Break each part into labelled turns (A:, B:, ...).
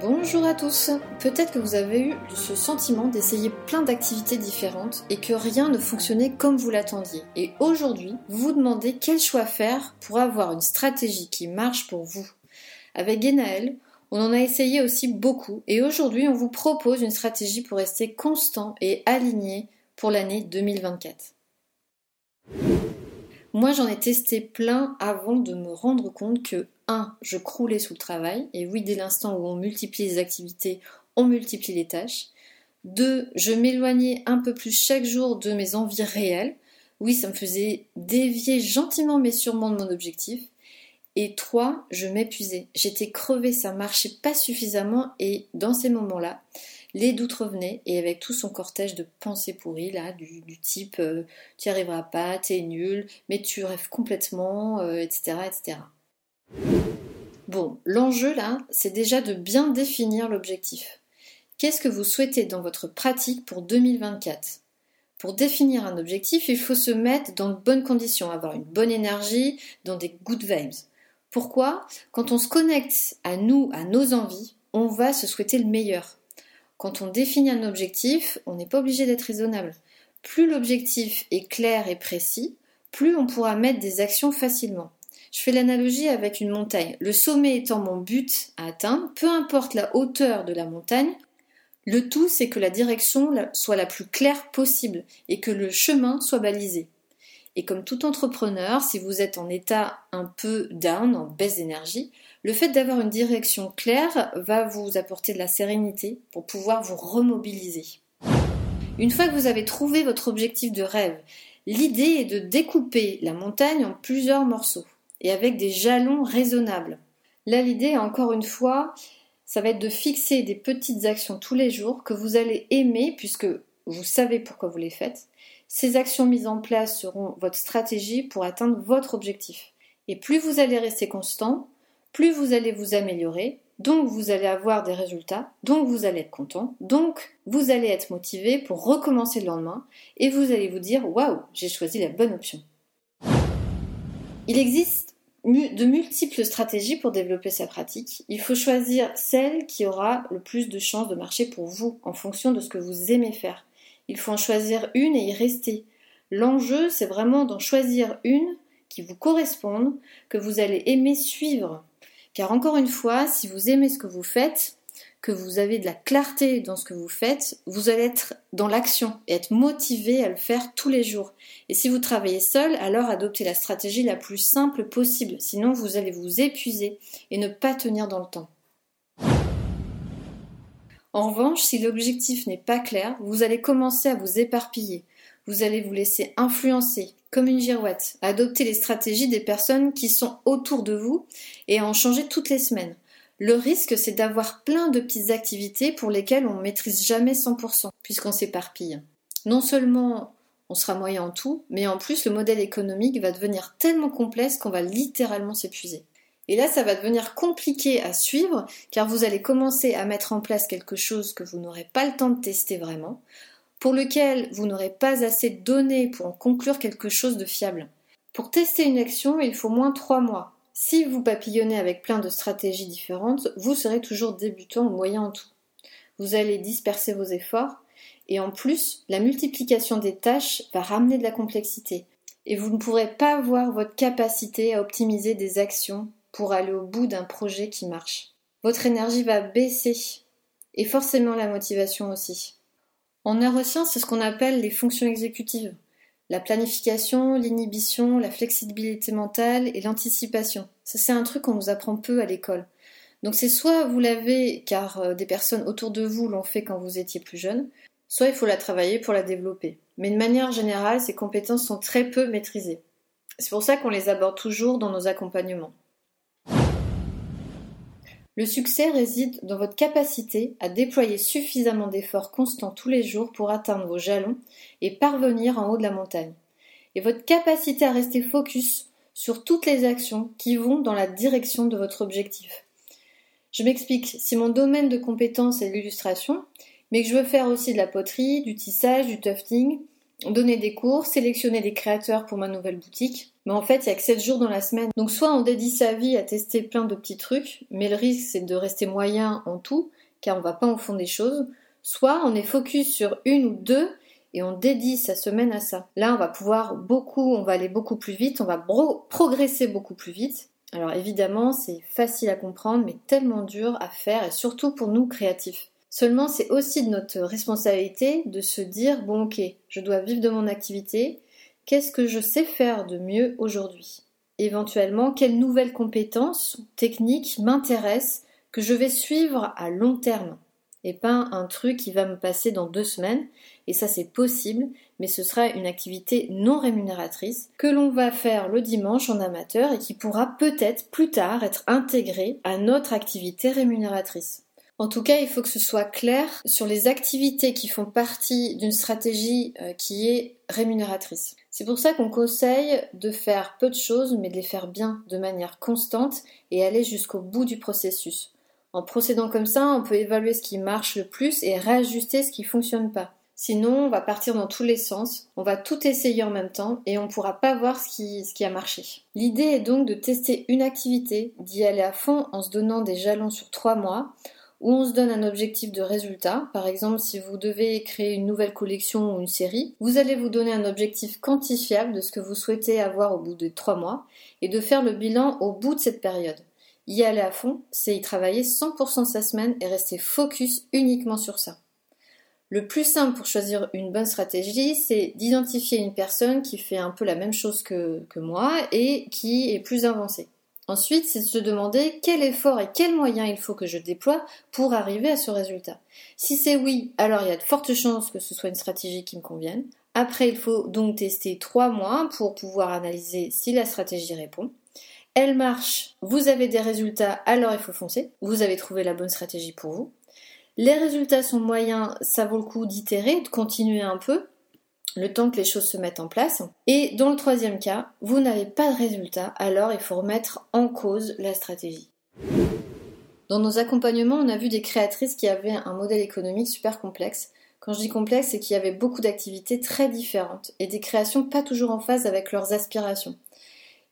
A: Bonjour à tous. Peut-être que vous avez eu ce sentiment d'essayer plein d'activités différentes et que rien ne fonctionnait comme vous l'attendiez. Et aujourd'hui, vous vous demandez quel choix faire pour avoir une stratégie qui marche pour vous. Avec Genaël, on en a essayé aussi beaucoup et aujourd'hui, on vous propose une stratégie pour rester constant et aligné pour l'année 2024. Moi, j'en ai testé plein avant de me rendre compte que 1. Je croulais sous le travail, et oui, dès l'instant où on multiplie les activités, on multiplie les tâches. 2. Je m'éloignais un peu plus chaque jour de mes envies réelles. Oui, ça me faisait dévier gentiment mais sûrement de mon objectif. Et 3. Je m'épuisais. J'étais crevée, ça marchait pas suffisamment et dans ces moments-là, les doutes revenaient et avec tout son cortège de pensées pourries là, du, type euh, tu n'y arriveras pas, t'es nul, mais tu rêves complètement, etc., euh, etc. Bon, l'enjeu là, c'est déjà de bien définir l'objectif. Qu'est-ce que vous souhaitez dans votre pratique pour 2024 Pour définir un objectif, il faut se mettre dans de bonnes conditions, avoir une bonne énergie, dans des good vibes. Pourquoi? Quand on se connecte à nous, à nos envies, on va se souhaiter le meilleur. Quand on définit un objectif, on n'est pas obligé d'être raisonnable. Plus l'objectif est clair et précis, plus on pourra mettre des actions facilement. Je fais l'analogie avec une montagne. Le sommet étant mon but à atteindre, peu importe la hauteur de la montagne, le tout c'est que la direction soit la plus claire possible et que le chemin soit balisé. Et comme tout entrepreneur, si vous êtes en état un peu down, en baisse d'énergie, le fait d'avoir une direction claire va vous apporter de la sérénité pour pouvoir vous remobiliser. Une fois que vous avez trouvé votre objectif de rêve, l'idée est de découper la montagne en plusieurs morceaux et avec des jalons raisonnables. Là, l'idée, encore une fois, ça va être de fixer des petites actions tous les jours que vous allez aimer puisque vous savez pourquoi vous les faites. Ces actions mises en place seront votre stratégie pour atteindre votre objectif. Et plus vous allez rester constant, plus vous allez vous améliorer, donc vous allez avoir des résultats, donc vous allez être content, donc vous allez être motivé pour recommencer le lendemain et vous allez vous dire waouh, j'ai choisi la bonne option. Il existe de multiples stratégies pour développer sa pratique. Il faut choisir celle qui aura le plus de chances de marcher pour vous en fonction de ce que vous aimez faire. Il faut en choisir une et y rester. L'enjeu, c'est vraiment d'en choisir une qui vous corresponde, que vous allez aimer suivre. Car encore une fois, si vous aimez ce que vous faites, que vous avez de la clarté dans ce que vous faites, vous allez être dans l'action et être motivé à le faire tous les jours. Et si vous travaillez seul, alors adoptez la stratégie la plus simple possible, sinon vous allez vous épuiser et ne pas tenir dans le temps. En revanche, si l'objectif n'est pas clair, vous allez commencer à vous éparpiller. Vous allez vous laisser influencer, comme une girouette, adopter les stratégies des personnes qui sont autour de vous et à en changer toutes les semaines. Le risque, c'est d'avoir plein de petites activités pour lesquelles on ne maîtrise jamais 100%, puisqu'on s'éparpille. Non seulement on sera moyen en tout, mais en plus le modèle économique va devenir tellement complexe qu'on va littéralement s'épuiser. Et là, ça va devenir compliqué à suivre, car vous allez commencer à mettre en place quelque chose que vous n'aurez pas le temps de tester vraiment, pour lequel vous n'aurez pas assez de données pour en conclure quelque chose de fiable. Pour tester une action, il faut moins 3 mois, si vous papillonnez avec plein de stratégies différentes, vous serez toujours débutant ou moyen en tout. Vous allez disperser vos efforts et en plus, la multiplication des tâches va ramener de la complexité et vous ne pourrez pas avoir votre capacité à optimiser des actions pour aller au bout d'un projet qui marche. Votre énergie va baisser et forcément la motivation aussi. En neurosciences, c'est ce qu'on appelle les fonctions exécutives la planification, l'inhibition, la flexibilité mentale et l'anticipation. Ça, c'est un truc qu'on nous apprend peu à l'école. Donc c'est soit vous l'avez car euh, des personnes autour de vous l'ont fait quand vous étiez plus jeune, soit il faut la travailler pour la développer. Mais de manière générale, ces compétences sont très peu maîtrisées. C'est pour ça qu'on les aborde toujours dans nos accompagnements. Le succès réside dans votre capacité à déployer suffisamment d'efforts constants tous les jours pour atteindre vos jalons et parvenir en haut de la montagne. Et votre capacité à rester focus sur toutes les actions qui vont dans la direction de votre objectif. Je m'explique, si mon domaine de compétence est l'illustration, mais que je veux faire aussi de la poterie, du tissage, du tufting, donner des cours, sélectionner des créateurs pour ma nouvelle boutique. Mais en fait, il n'y a que 7 jours dans la semaine. Donc soit on dédie sa vie à tester plein de petits trucs, mais le risque c'est de rester moyen en tout, car on va pas au fond des choses. Soit on est focus sur une ou deux et on dédie sa semaine à ça. Là, on va pouvoir beaucoup, on va aller beaucoup plus vite, on va progresser beaucoup plus vite. Alors évidemment, c'est facile à comprendre, mais tellement dur à faire, et surtout pour nous créatifs. Seulement, c'est aussi de notre responsabilité de se dire, bon ok, je dois vivre de mon activité, qu'est-ce que je sais faire de mieux aujourd'hui? Éventuellement, quelles nouvelles compétences, techniques m'intéressent que je vais suivre à long terme? Et pas un truc qui va me passer dans deux semaines. Et ça, c'est possible, mais ce sera une activité non rémunératrice que l'on va faire le dimanche en amateur et qui pourra peut-être plus tard être intégrée à notre activité rémunératrice. En tout cas, il faut que ce soit clair sur les activités qui font partie d'une stratégie euh, qui est rémunératrice. C'est pour ça qu'on conseille de faire peu de choses, mais de les faire bien, de manière constante et aller jusqu'au bout du processus. En procédant comme ça, on peut évaluer ce qui marche le plus et réajuster ce qui fonctionne pas. Sinon, on va partir dans tous les sens, on va tout essayer en même temps et on ne pourra pas voir ce qui, ce qui a marché. L'idée est donc de tester une activité, d'y aller à fond en se donnant des jalons sur trois mois, où on se donne un objectif de résultat. Par exemple, si vous devez créer une nouvelle collection ou une série, vous allez vous donner un objectif quantifiable de ce que vous souhaitez avoir au bout de trois mois et de faire le bilan au bout de cette période. Y aller à fond, c'est y travailler 100% de sa semaine et rester focus uniquement sur ça. Le plus simple pour choisir une bonne stratégie, c'est d'identifier une personne qui fait un peu la même chose que moi et qui est plus avancée. Ensuite, c'est de se demander quel effort et quels moyens il faut que je déploie pour arriver à ce résultat. Si c'est oui, alors il y a de fortes chances que ce soit une stratégie qui me convienne. Après, il faut donc tester trois mois pour pouvoir analyser si la stratégie répond elle marche, vous avez des résultats, alors il faut foncer. Vous avez trouvé la bonne stratégie pour vous. Les résultats sont moyens, ça vaut le coup d'itérer, de continuer un peu, le temps que les choses se mettent en place. Et dans le troisième cas, vous n'avez pas de résultats, alors il faut remettre en cause la stratégie. Dans nos accompagnements, on a vu des créatrices qui avaient un modèle économique super complexe. Quand je dis complexe, c'est qu'il y avait beaucoup d'activités très différentes et des créations pas toujours en phase avec leurs aspirations.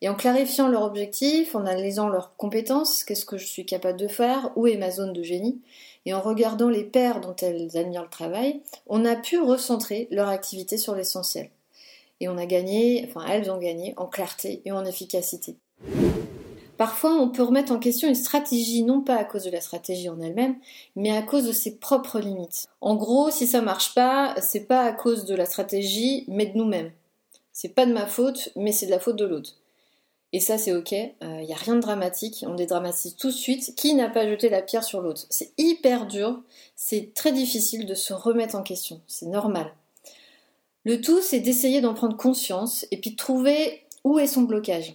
A: Et en clarifiant leur objectif, en analysant leurs compétences, qu'est-ce que je suis capable de faire, où est ma zone de génie, et en regardant les pairs dont elles admirent le travail, on a pu recentrer leur activité sur l'essentiel. Et on a gagné, enfin elles ont gagné en clarté et en efficacité. Parfois, on peut remettre en question une stratégie, non pas à cause de la stratégie en elle-même, mais à cause de ses propres limites. En gros, si ça marche pas, c'est pas à cause de la stratégie, mais de nous-mêmes. C'est pas de ma faute, mais c'est de la faute de l'autre. Et ça, c'est ok, il euh, n'y a rien de dramatique, on dédramatise tout de suite. Qui n'a pas jeté la pierre sur l'autre? C'est hyper dur, c'est très difficile de se remettre en question, c'est normal. Le tout, c'est d'essayer d'en prendre conscience et puis de trouver où est son blocage.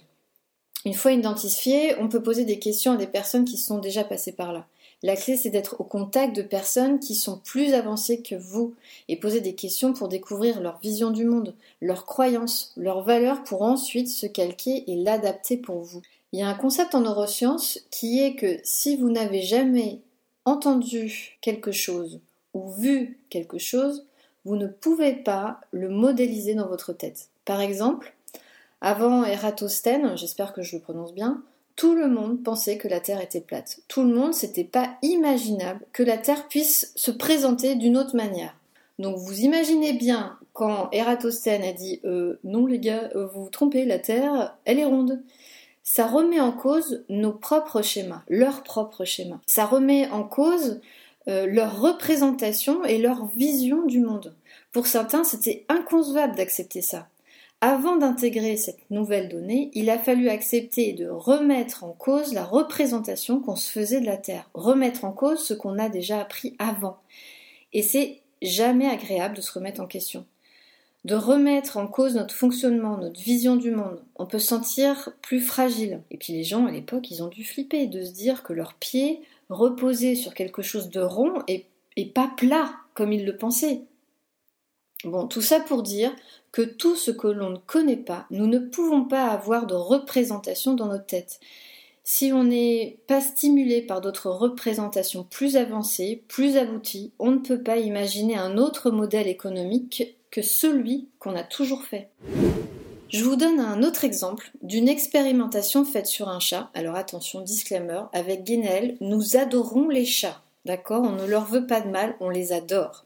A: Une fois identifié, on peut poser des questions à des personnes qui sont déjà passées par là. La clé, c'est d'être au contact de personnes qui sont plus avancées que vous et poser des questions pour découvrir leur vision du monde, leurs croyances, leurs valeurs pour ensuite se calquer et l'adapter pour vous. Il y a un concept en neurosciences qui est que si vous n'avez jamais entendu quelque chose ou vu quelque chose, vous ne pouvez pas le modéliser dans votre tête. Par exemple, avant Eratosthène, j'espère que je le prononce bien, tout le monde pensait que la Terre était plate. Tout le monde, c'était pas imaginable que la Terre puisse se présenter d'une autre manière. Donc vous imaginez bien quand Eratosthène a dit euh, non les gars, euh, vous vous trompez, la Terre, elle est ronde. Ça remet en cause nos propres schémas, leurs propres schémas. Ça remet en cause euh, leur représentation et leur vision du monde. Pour certains, c'était inconcevable d'accepter ça. Avant d'intégrer cette nouvelle donnée, il a fallu accepter de remettre en cause la représentation qu'on se faisait de la Terre, remettre en cause ce qu'on a déjà appris avant. Et c'est jamais agréable de se remettre en question. De remettre en cause notre fonctionnement, notre vision du monde. On peut se sentir plus fragile. Et puis les gens à l'époque, ils ont dû flipper de se dire que leurs pieds reposer sur quelque chose de rond et, et pas plat comme il le pensait. Bon, tout ça pour dire que tout ce que l'on ne connaît pas, nous ne pouvons pas avoir de représentation dans notre tête. Si on n'est pas stimulé par d'autres représentations plus avancées, plus abouties, on ne peut pas imaginer un autre modèle économique que celui qu'on a toujours fait. Je vous donne un autre exemple d'une expérimentation faite sur un chat. Alors attention, disclaimer, avec Guénel, nous adorons les chats. D'accord? On ne leur veut pas de mal, on les adore.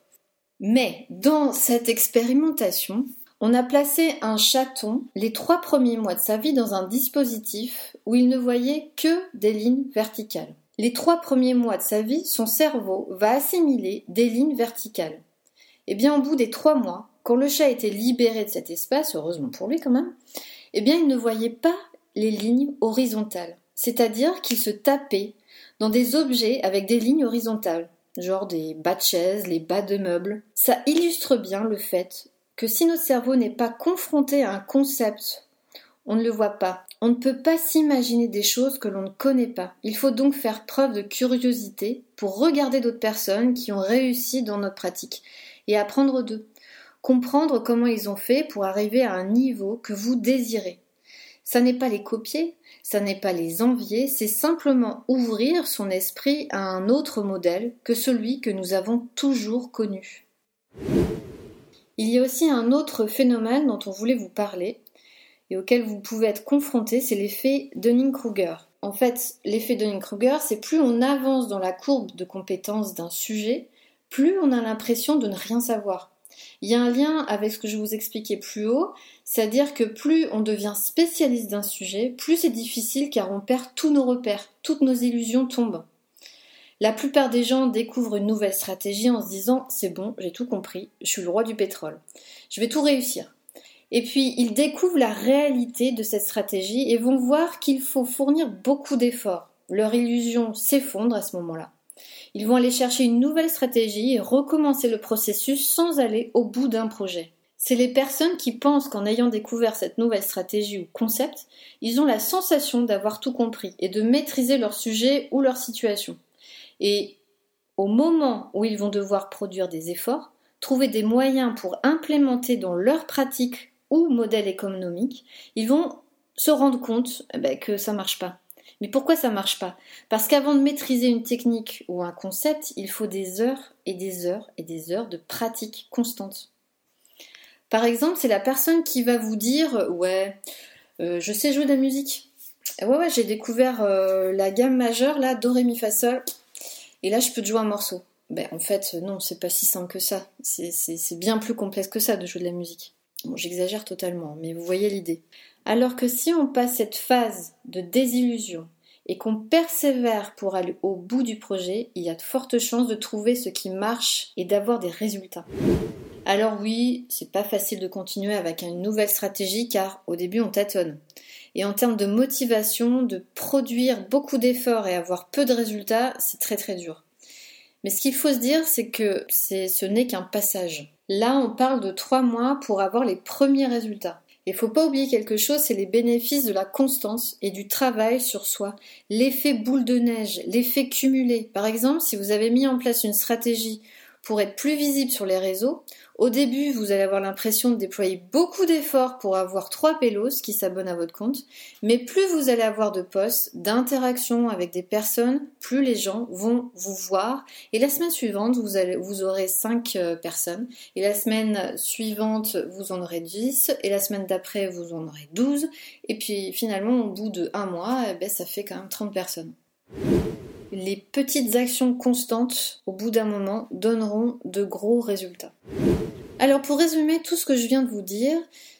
A: Mais dans cette expérimentation, on a placé un chaton les trois premiers mois de sa vie dans un dispositif où il ne voyait que des lignes verticales. Les trois premiers mois de sa vie, son cerveau va assimiler des lignes verticales. Et eh bien, au bout des trois mois, quand le chat était libéré de cet espace, heureusement pour lui quand même, eh bien, il ne voyait pas les lignes horizontales. C'est-à-dire qu'il se tapait dans des objets avec des lignes horizontales, genre des bas de chaises, les bas de meubles. Ça illustre bien le fait que si notre cerveau n'est pas confronté à un concept, on ne le voit pas. On ne peut pas s'imaginer des choses que l'on ne connaît pas. Il faut donc faire preuve de curiosité pour regarder d'autres personnes qui ont réussi dans notre pratique et apprendre d'eux. Comprendre comment ils ont fait pour arriver à un niveau que vous désirez. Ça n'est pas les copier, ça n'est pas les envier, c'est simplement ouvrir son esprit à un autre modèle que celui que nous avons toujours connu. Il y a aussi un autre phénomène dont on voulait vous parler et auquel vous pouvez être confronté, c'est l'effet Dunning-Kruger. En fait, l'effet Dunning-Kruger, c'est plus on avance dans la courbe de compétences d'un sujet, plus on a l'impression de ne rien savoir. Il y a un lien avec ce que je vous expliquais plus haut, c'est-à-dire que plus on devient spécialiste d'un sujet, plus c'est difficile car on perd tous nos repères, toutes nos illusions tombent. La plupart des gens découvrent une nouvelle stratégie en se disant c'est bon, j'ai tout compris, je suis le roi du pétrole, je vais tout réussir. Et puis ils découvrent la réalité de cette stratégie et vont voir qu'il faut fournir beaucoup d'efforts. Leur illusion s'effondre à ce moment-là. Ils vont aller chercher une nouvelle stratégie et recommencer le processus sans aller au bout d'un projet. C'est les personnes qui pensent qu'en ayant découvert cette nouvelle stratégie ou concept, ils ont la sensation d'avoir tout compris et de maîtriser leur sujet ou leur situation. Et au moment où ils vont devoir produire des efforts, trouver des moyens pour implémenter dans leur pratique ou modèle économique, ils vont se rendre compte eh ben, que ça marche pas. Mais pourquoi ça marche pas? Parce qu'avant de maîtriser une technique ou un concept, il faut des heures et des heures et des heures de pratique constante. Par exemple, c'est la personne qui va vous dire ouais, euh, je sais jouer de la musique. Ouais ouais, j'ai découvert euh, la gamme majeure là, do ré mi fa sol, et là je peux te jouer un morceau. Ben en fait non, c'est pas si simple que ça. C'est bien plus complexe que ça de jouer de la musique. Bon, j'exagère totalement, mais vous voyez l'idée. Alors que si on passe cette phase de désillusion et qu'on persévère pour aller au bout du projet, il y a de fortes chances de trouver ce qui marche et d'avoir des résultats. Alors oui, c'est pas facile de continuer avec une nouvelle stratégie car au début on tâtonne. Et en termes de motivation, de produire beaucoup d'efforts et avoir peu de résultats, c'est très très dur. Mais ce qu'il faut se dire, c'est que ce n'est qu'un passage. Là, on parle de trois mois pour avoir les premiers résultats. Il faut pas oublier quelque chose, c'est les bénéfices de la constance et du travail sur soi. L'effet boule de neige, l'effet cumulé. Par exemple, si vous avez mis en place une stratégie pour être plus visible sur les réseaux, au début, vous allez avoir l'impression de déployer beaucoup d'efforts pour avoir trois pélos qui s'abonnent à votre compte, mais plus vous allez avoir de posts, d'interactions avec des personnes, plus les gens vont vous voir. Et la semaine suivante, vous, aurez cinq euh, personnes, et la semaine suivante, vous en aurez 10, et la semaine d'après, vous en aurez 12, et puis finalement, au bout de un mois, eh ben, ça fait quand même 30 personnes les petites actions constantes, au bout d'un moment, donneront de gros résultats. Alors pour résumer tout ce que je viens de vous dire,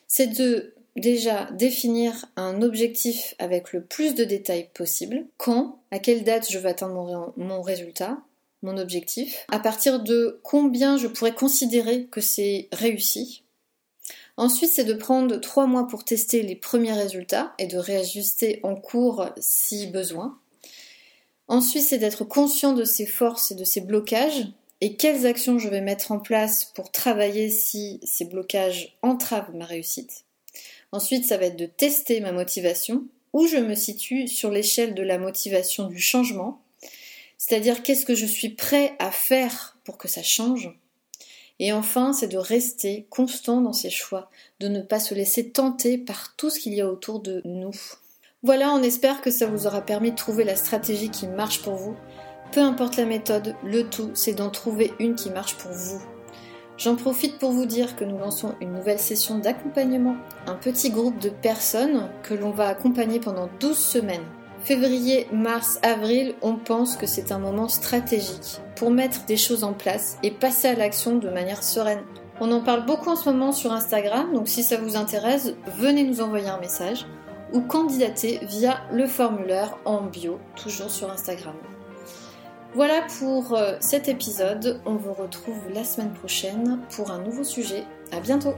A: c'est de déjà définir un objectif avec le plus de détails possible. Quand, à quelle date je vais atteindre mon, résultat, mon objectif, à partir de combien je pourrais considérer que c'est réussi. Ensuite, c'est de prendre trois mois pour tester les premiers résultats et de réajuster en cours si besoin. Ensuite, c'est d'être conscient de ses forces et de ses blocages et quelles actions je vais mettre en place pour travailler si ces blocages entravent ma réussite? Ensuite, ça va être de tester ma motivation, où je me situe sur l'échelle de la motivation du changement. C'est-à-dire qu'est-ce que je suis prêt à faire pour que ça change? Et enfin, c'est de rester constant dans ses choix, de ne pas se laisser tenter par tout ce qu'il y a autour de nous. Voilà, on espère que ça vous aura permis de trouver la stratégie qui marche pour vous. Peu importe la méthode, le tout, c'est d'en trouver une qui marche pour vous. J'en profite pour vous dire que nous lançons une nouvelle session d'accompagnement, un petit groupe de personnes que l'on va accompagner pendant 12 semaines. Février, mars, avril, on pense que c'est un moment stratégique pour mettre des choses en place et passer à l'action de manière sereine. On en parle beaucoup en ce moment sur Instagram, donc si ça vous intéresse, venez nous envoyer un message ou candidater via le formulaire en bio, toujours sur Instagram. Voilà pour euh, cet épisode. On vous retrouve la semaine prochaine pour un nouveau sujet. À bientôt.